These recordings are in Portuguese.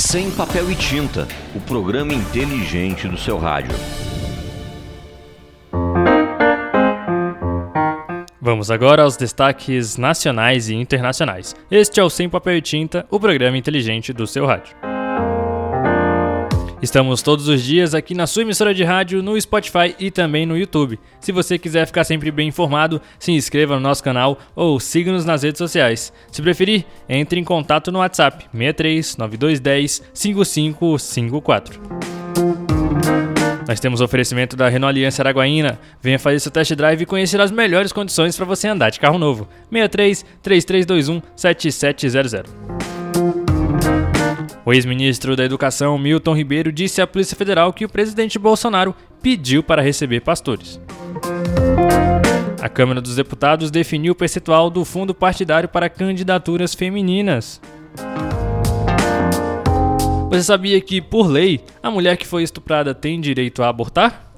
Sem papel e tinta, o programa inteligente do seu rádio. Vamos agora aos destaques nacionais e internacionais. Este é o Sem Papel e Tinta, o programa inteligente do seu rádio. Estamos todos os dias aqui na sua emissora de rádio, no Spotify e também no YouTube. Se você quiser ficar sempre bem informado, se inscreva no nosso canal ou siga-nos nas redes sociais. Se preferir, entre em contato no WhatsApp 63 9210 5554. Nós temos oferecimento da Renault Aliança Araguaína. Venha fazer seu test drive e conhecer as melhores condições para você andar de carro novo. 63 3321 7700. O ex-ministro da Educação, Milton Ribeiro, disse à Polícia Federal que o presidente Bolsonaro pediu para receber pastores. A Câmara dos Deputados definiu o percentual do fundo partidário para candidaturas femininas. Você sabia que, por lei, a mulher que foi estuprada tem direito a abortar?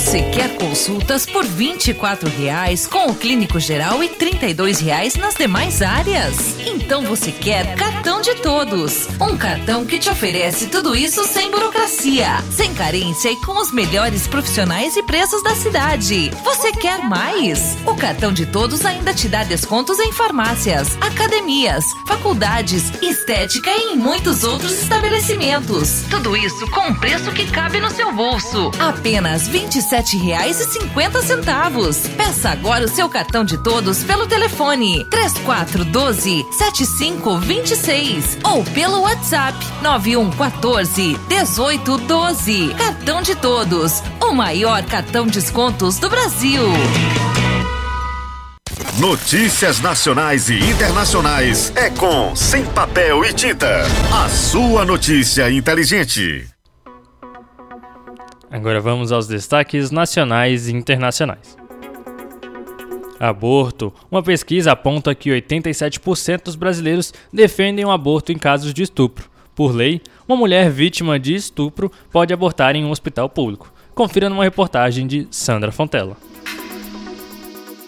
Você quer consultas por R$ 24,00 com o clínico geral e R$ 32,00 nas demais áreas? Então você quer cartão de todos. Um cartão que te oferece tudo isso sem burocracia, sem carência e com os melhores profissionais e preços da cidade. Você quer mais? O cartão de todos ainda te dá descontos em farmácias, academias, faculdades, estética e em muitos outros estabelecimentos. Tudo isso com um preço que cabe no seu bolso. Apenas R$ 27 sete reais e cinquenta centavos. Peça agora o seu cartão de todos pelo telefone três quatro doze sete cinco vinte e seis ou pelo WhatsApp nove um quatorze dezoito doze. Cartão de todos, o maior cartão descontos do Brasil. Notícias nacionais e internacionais é com Sem Papel e Tinta. A sua notícia inteligente. Agora vamos aos destaques nacionais e internacionais. Aborto. Uma pesquisa aponta que 87% dos brasileiros defendem o aborto em casos de estupro. Por lei, uma mulher vítima de estupro pode abortar em um hospital público. Confira numa reportagem de Sandra Fontela.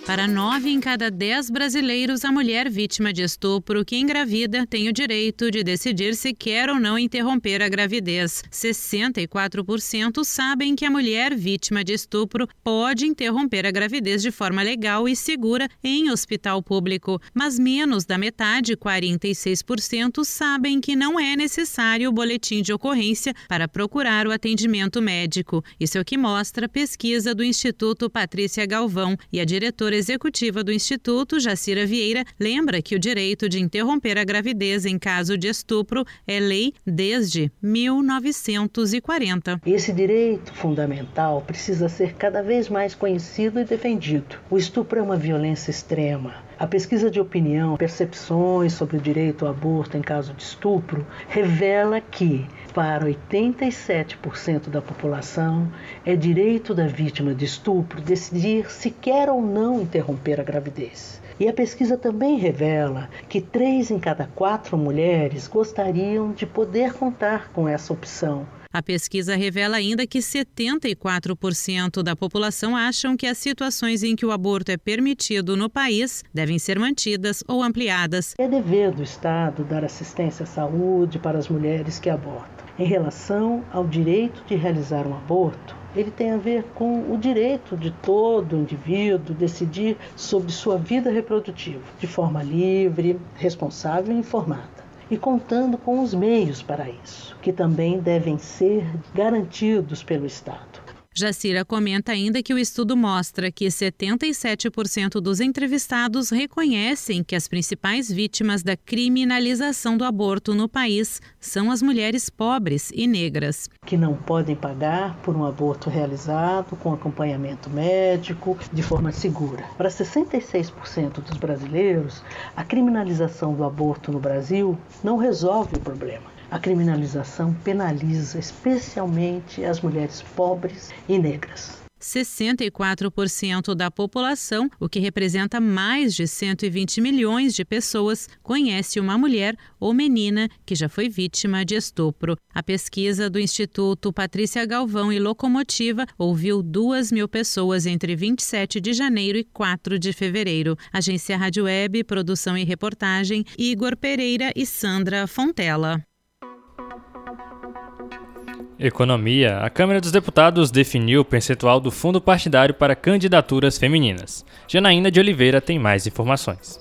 Para nove em cada dez brasileiros, a mulher vítima de estupro que engravida tem o direito de decidir se quer ou não interromper a gravidez. 64% sabem que a mulher vítima de estupro pode interromper a gravidez de forma legal e segura em hospital público, mas menos da metade, 46%, sabem que não é necessário o boletim de ocorrência para procurar o atendimento médico. Isso é o que mostra a pesquisa do Instituto Patrícia Galvão e a diretora diretora executiva do Instituto, Jacira Vieira, lembra que o direito de interromper a gravidez em caso de estupro é lei desde 1940. Esse direito fundamental precisa ser cada vez mais conhecido e defendido. O estupro é uma violência extrema. A pesquisa de opinião, percepções sobre o direito ao aborto em caso de estupro, revela que para 87% da população, é direito da vítima de estupro decidir se quer ou não interromper a gravidez. E a pesquisa também revela que três em cada quatro mulheres gostariam de poder contar com essa opção a pesquisa revela ainda que 74% da população acham que as situações em que o aborto é permitido no país devem ser mantidas ou ampliadas. É dever do Estado dar assistência à saúde para as mulheres que abortam. Em relação ao direito de realizar um aborto, ele tem a ver com o direito de todo indivíduo decidir sobre sua vida reprodutiva de forma livre, responsável e informada e contando com os meios para isso, que também devem ser garantidos pelo Estado. Jacira comenta ainda que o estudo mostra que 77% dos entrevistados reconhecem que as principais vítimas da criminalização do aborto no país são as mulheres pobres e negras. Que não podem pagar por um aborto realizado com acompanhamento médico de forma segura. Para 66% dos brasileiros, a criminalização do aborto no Brasil não resolve o problema a criminalização penaliza especialmente as mulheres pobres e negras. 64% da população, o que representa mais de 120 milhões de pessoas, conhece uma mulher ou menina que já foi vítima de estupro. A pesquisa do Instituto Patrícia Galvão e Locomotiva ouviu 2 mil pessoas entre 27 de janeiro e 4 de fevereiro. Agência Rádio Web, produção e reportagem, Igor Pereira e Sandra Fontela. Economia. A Câmara dos Deputados definiu o percentual do fundo partidário para candidaturas femininas. Janaína de Oliveira tem mais informações.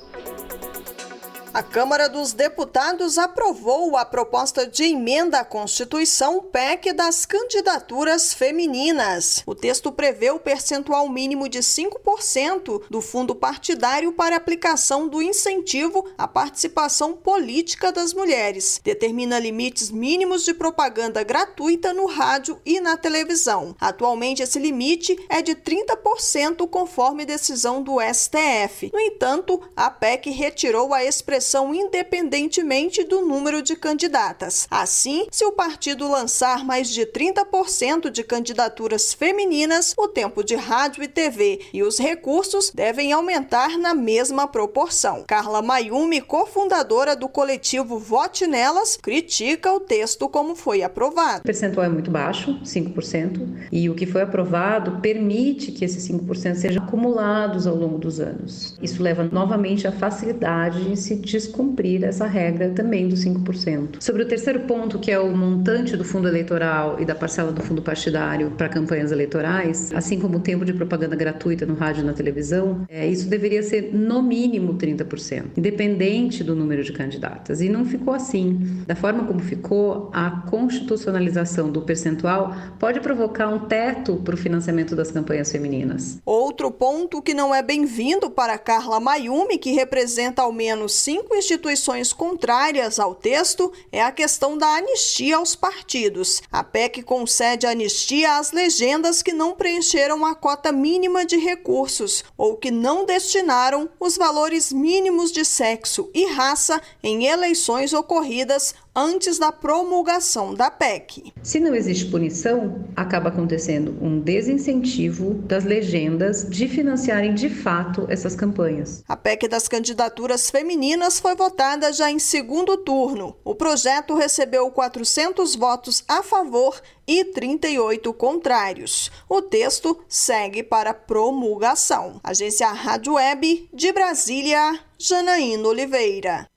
A Câmara dos Deputados aprovou a proposta de emenda à Constituição PEC das candidaturas femininas. O texto prevê o percentual mínimo de 5% do fundo partidário para aplicação do incentivo à participação política das mulheres. Determina limites mínimos de propaganda gratuita no rádio e na televisão. Atualmente, esse limite é de 30%, conforme decisão do STF. No entanto, a PEC retirou a expressão expressão independentemente do número de candidatas. Assim, se o partido lançar mais de 30% de candidaturas femininas, o tempo de rádio e TV e os recursos devem aumentar na mesma proporção. Carla Mayumi, cofundadora do coletivo Vote Nelas, critica o texto como foi aprovado. O percentual é muito baixo, 5%, e o que foi aprovado permite que esses 5% sejam acumulados ao longo dos anos. Isso leva novamente à facilidade de se descumprir essa regra também dos 5%. Sobre o terceiro ponto, que é o montante do fundo eleitoral e da parcela do fundo partidário para campanhas eleitorais, assim como o tempo de propaganda gratuita no rádio e na televisão, é, isso deveria ser no mínimo 30%, independente do número de candidatas. E não ficou assim. Da forma como ficou, a constitucionalização do percentual pode provocar um teto para o financiamento das campanhas femininas. Outro ponto que não é bem-vindo para Carla Mayumi, que representa ao menos 5 cinco instituições contrárias ao texto é a questão da anistia aos partidos. A PEC concede anistia às legendas que não preencheram a cota mínima de recursos ou que não destinaram os valores mínimos de sexo e raça em eleições ocorridas antes da promulgação da PEC. Se não existe punição, acaba acontecendo um desincentivo das legendas de financiarem de fato essas campanhas. A PEC das candidaturas femininas foi votada já em segundo turno. O projeto recebeu 400 votos a favor e 38 contrários. O texto segue para promulgação. Agência Rádio Web de Brasília, Janaína Oliveira.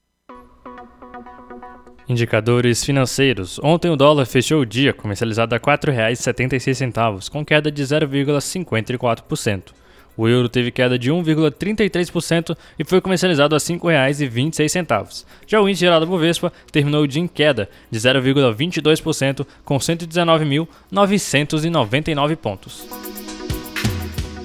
Indicadores financeiros. Ontem o dólar fechou o dia comercializado a R$ 4,76, com queda de 0,54%. O euro teve queda de 1,33% e foi comercializado a R$ 5,26. Já o índice geral da Bovespa terminou o dia em queda de 0,22%, com 119.999 pontos.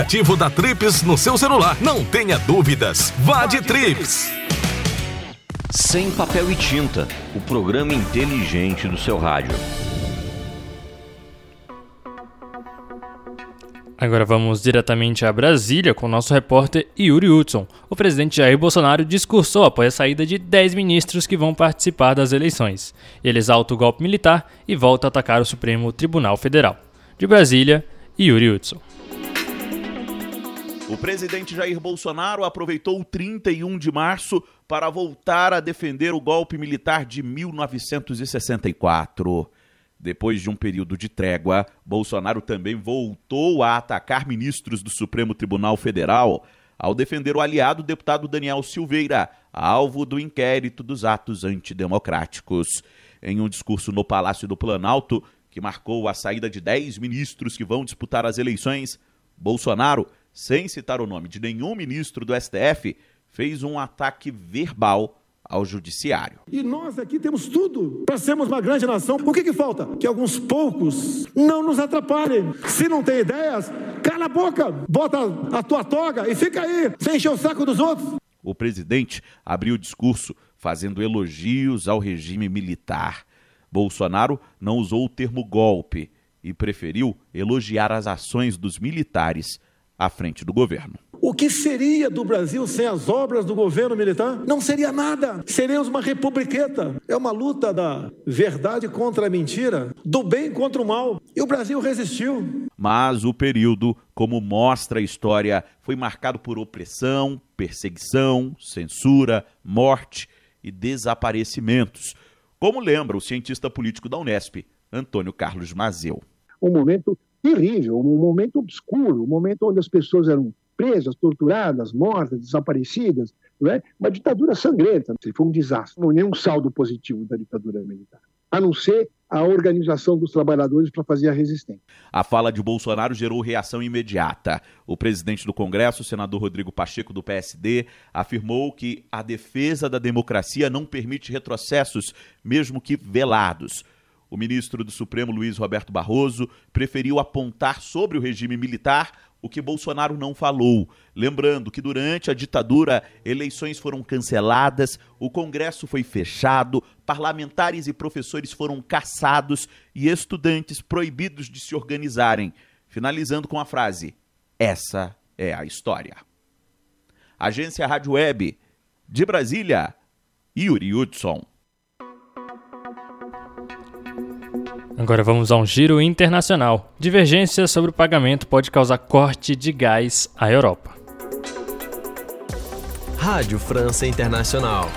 aplicativo da Trips no seu celular. Não tenha dúvidas. Vá de Trips. Sem papel e tinta, o programa inteligente do seu rádio. Agora vamos diretamente a Brasília com o nosso repórter Yuri Hudson. O presidente Jair Bolsonaro discursou após a saída de 10 ministros que vão participar das eleições. Ele exalta o golpe militar e volta a atacar o Supremo Tribunal Federal. De Brasília, Yuri Hudson. O presidente Jair Bolsonaro aproveitou o 31 de março para voltar a defender o golpe militar de 1964. Depois de um período de trégua, Bolsonaro também voltou a atacar ministros do Supremo Tribunal Federal ao defender o aliado deputado Daniel Silveira, alvo do inquérito dos atos antidemocráticos. Em um discurso no Palácio do Planalto, que marcou a saída de 10 ministros que vão disputar as eleições, Bolsonaro sem citar o nome de nenhum ministro do STF, fez um ataque verbal ao judiciário. E nós aqui temos tudo para sermos uma grande nação. O que, que falta? Que alguns poucos não nos atrapalhem. Se não tem ideias, Cala a boca, bota a tua toga e fica aí, sem encher o saco dos outros. O presidente abriu o discurso fazendo elogios ao regime militar. Bolsonaro não usou o termo golpe e preferiu elogiar as ações dos militares à frente do governo. O que seria do Brasil sem as obras do governo militar? Não seria nada. Seríamos uma republiqueta. É uma luta da verdade contra a mentira, do bem contra o mal. E o Brasil resistiu. Mas o período, como mostra a história, foi marcado por opressão, perseguição, censura, morte e desaparecimentos. Como lembra o cientista político da Unesp, Antônio Carlos Mazeu. Um momento terrível, um momento obscuro, um momento onde as pessoas eram presas, torturadas, mortas, desaparecidas, não é? uma ditadura sangrenta. Foi um desastre, não nenhum saldo positivo da ditadura militar, a não ser a organização dos trabalhadores para fazer a resistência. A fala de Bolsonaro gerou reação imediata. O presidente do Congresso, o senador Rodrigo Pacheco, do PSD, afirmou que a defesa da democracia não permite retrocessos, mesmo que velados. O ministro do Supremo, Luiz Roberto Barroso, preferiu apontar sobre o regime militar o que Bolsonaro não falou. Lembrando que durante a ditadura, eleições foram canceladas, o Congresso foi fechado, parlamentares e professores foram caçados e estudantes proibidos de se organizarem. Finalizando com a frase: Essa é a história. Agência Rádio Web, de Brasília, Yuri Hudson. Agora vamos a um giro internacional. Divergência sobre o pagamento pode causar corte de gás à Europa. Rádio França Internacional.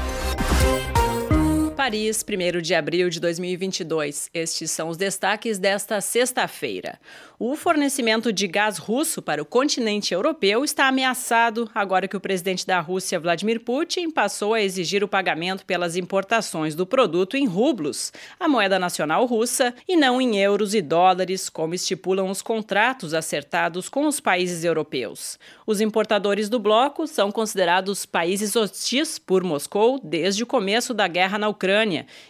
Paris, 1 de abril de 2022. Estes são os destaques desta sexta-feira. O fornecimento de gás russo para o continente europeu está ameaçado agora que o presidente da Rússia, Vladimir Putin, passou a exigir o pagamento pelas importações do produto em rublos, a moeda nacional russa, e não em euros e dólares, como estipulam os contratos acertados com os países europeus. Os importadores do bloco são considerados países hostis por Moscou desde o começo da guerra na Ucrânia,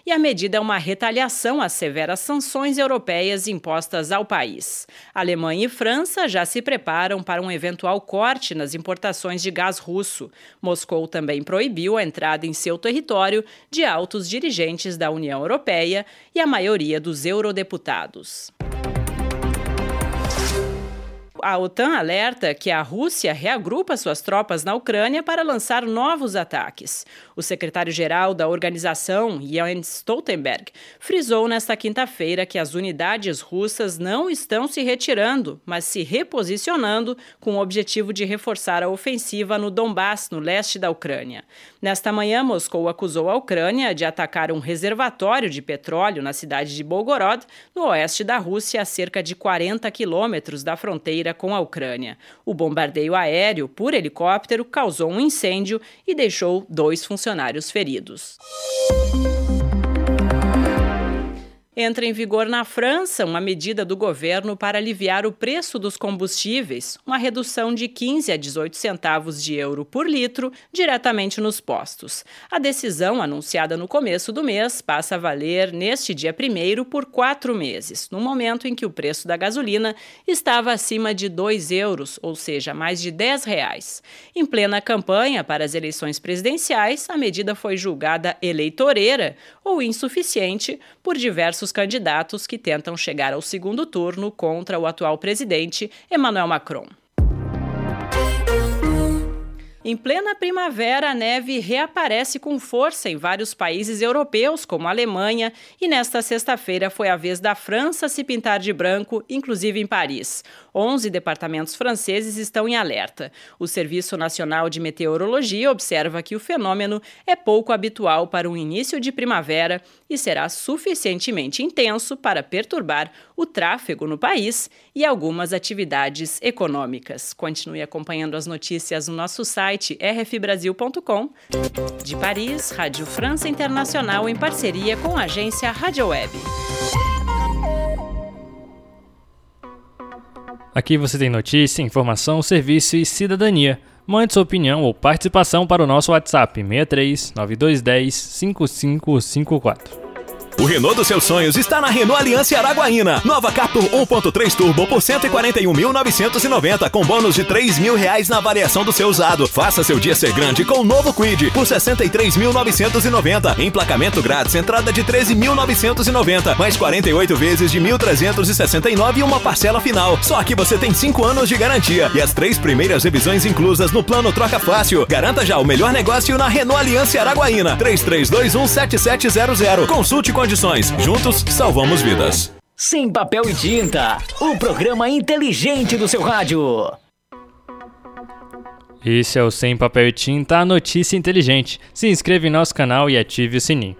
e a medida é uma retaliação às severas sanções europeias impostas ao país. Alemanha e França já se preparam para um eventual corte nas importações de gás russo. Moscou também proibiu a entrada em seu território de altos dirigentes da União Europeia e a maioria dos eurodeputados a OTAN alerta que a Rússia reagrupa suas tropas na Ucrânia para lançar novos ataques. O secretário-geral da organização, Jens Stoltenberg, frisou nesta quinta-feira que as unidades russas não estão se retirando, mas se reposicionando com o objetivo de reforçar a ofensiva no Donbass, no leste da Ucrânia. Nesta manhã, Moscou acusou a Ucrânia de atacar um reservatório de petróleo na cidade de Belgorod, no oeste da Rússia, a cerca de 40 quilômetros da fronteira com a Ucrânia. O bombardeio aéreo por helicóptero causou um incêndio e deixou dois funcionários feridos. Entra em vigor na França uma medida do governo para aliviar o preço dos combustíveis, uma redução de 15 a 18 centavos de euro por litro diretamente nos postos. A decisão, anunciada no começo do mês, passa a valer neste dia 1 por quatro meses, no momento em que o preço da gasolina estava acima de 2 euros, ou seja, mais de 10 reais. Em plena campanha para as eleições presidenciais, a medida foi julgada eleitoreira ou insuficiente por diversos diversos candidatos que tentam chegar ao segundo turno contra o atual presidente Emmanuel Macron. Em plena primavera, a neve reaparece com força em vários países europeus, como a Alemanha, e nesta sexta-feira foi a vez da França se pintar de branco, inclusive em Paris. 11 departamentos franceses estão em alerta. O Serviço Nacional de Meteorologia observa que o fenômeno é pouco habitual para o início de primavera e será suficientemente intenso para perturbar o tráfego no país e algumas atividades econômicas. Continue acompanhando as notícias no nosso site rfbrasil.com. De Paris, Rádio França Internacional em parceria com a agência Rádio Web. Aqui você tem notícia, informação, serviço e cidadania. Mande sua opinião ou participação para o nosso WhatsApp 63 9210 5554. O Renault dos seus sonhos está na Renault Aliança Araguaína. Nova Captur 1.3 Turbo por 141.990 com bônus de 3 mil reais na avaliação do seu usado. Faça seu dia ser grande com o novo Quid por 63.990. Emplacamento grátis, entrada de 13.990, mais 48 vezes de 1.369 e uma parcela final. Só que você tem 5 anos de garantia e as três primeiras revisões inclusas no plano Troca Fácil. Garanta já o melhor negócio na Renault Aliança Araguaína. 33217700. Consulte condições. Juntos salvamos vidas. Sem papel e tinta, o programa inteligente do seu rádio. Esse é o Sem Papel e Tinta, a notícia inteligente. Se inscreva em nosso canal e ative o sininho.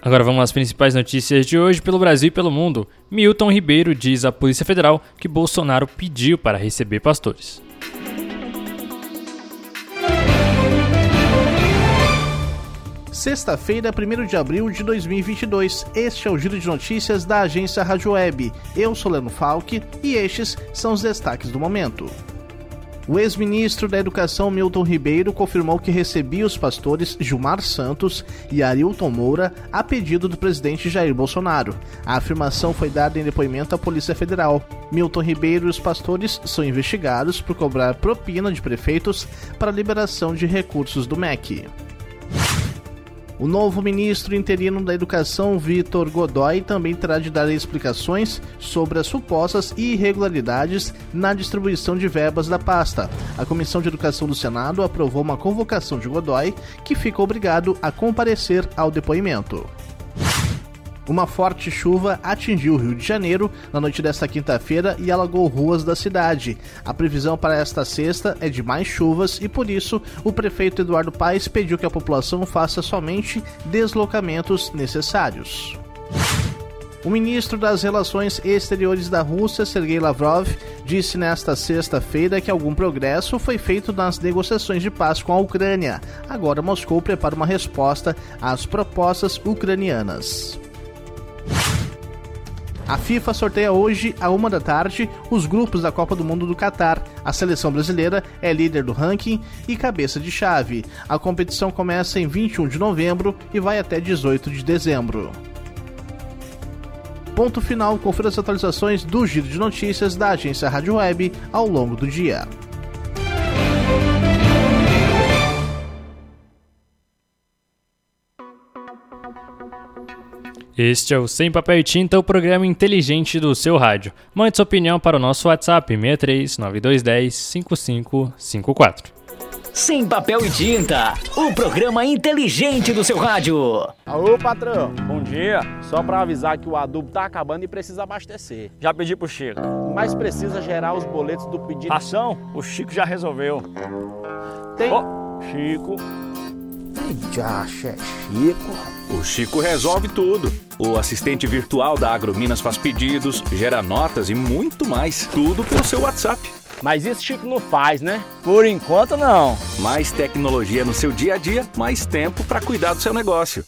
Agora vamos às principais notícias de hoje pelo Brasil e pelo mundo. Milton Ribeiro diz à Polícia Federal que Bolsonaro pediu para receber pastores. Sexta-feira, 1 de abril de 2022. Este é o Giro de Notícias da agência Rádio Web. Eu sou Leno Falck e estes são os destaques do momento. O ex-ministro da Educação Milton Ribeiro confirmou que recebia os pastores Gilmar Santos e Arilton Moura a pedido do presidente Jair Bolsonaro. A afirmação foi dada em depoimento à Polícia Federal. Milton Ribeiro e os pastores são investigados por cobrar propina de prefeitos para liberação de recursos do MEC. O novo ministro interino da Educação, Vitor Godoy, também terá de dar explicações sobre as supostas irregularidades na distribuição de verbas da pasta. A Comissão de Educação do Senado aprovou uma convocação de Godoy, que fica obrigado a comparecer ao depoimento. Uma forte chuva atingiu o Rio de Janeiro na noite desta quinta-feira e alagou ruas da cidade. A previsão para esta sexta é de mais chuvas e por isso o prefeito Eduardo Paes pediu que a população faça somente deslocamentos necessários. O ministro das Relações Exteriores da Rússia, Sergei Lavrov, disse nesta sexta-feira que algum progresso foi feito nas negociações de paz com a Ucrânia. Agora Moscou prepara uma resposta às propostas ucranianas. A FIFA sorteia hoje, à uma da tarde, os grupos da Copa do Mundo do Catar. A seleção brasileira é líder do ranking e cabeça de chave. A competição começa em 21 de novembro e vai até 18 de dezembro. Ponto final, confira as atualizações do Giro de Notícias da agência Rádio Web ao longo do dia. Este é o Sem Papel e Tinta, o programa inteligente do seu rádio. Mande sua opinião para o nosso WhatsApp 63 9210 5554. Sem Papel e Tinta, o programa inteligente do seu rádio. Alô, patrão. Bom dia. Só para avisar que o adubo tá acabando e precisa abastecer. Já pedi pro Chico. Mas precisa gerar os boletos do pedido. Ação? O Chico já resolveu. Tem. Oh, Chico. Já, é Chico. O Chico resolve tudo. O assistente virtual da Agrominas faz pedidos, gera notas e muito mais. Tudo pelo seu WhatsApp. Mas isso Chico não faz, né? Por enquanto não. Mais tecnologia no seu dia a dia, mais tempo para cuidar do seu negócio.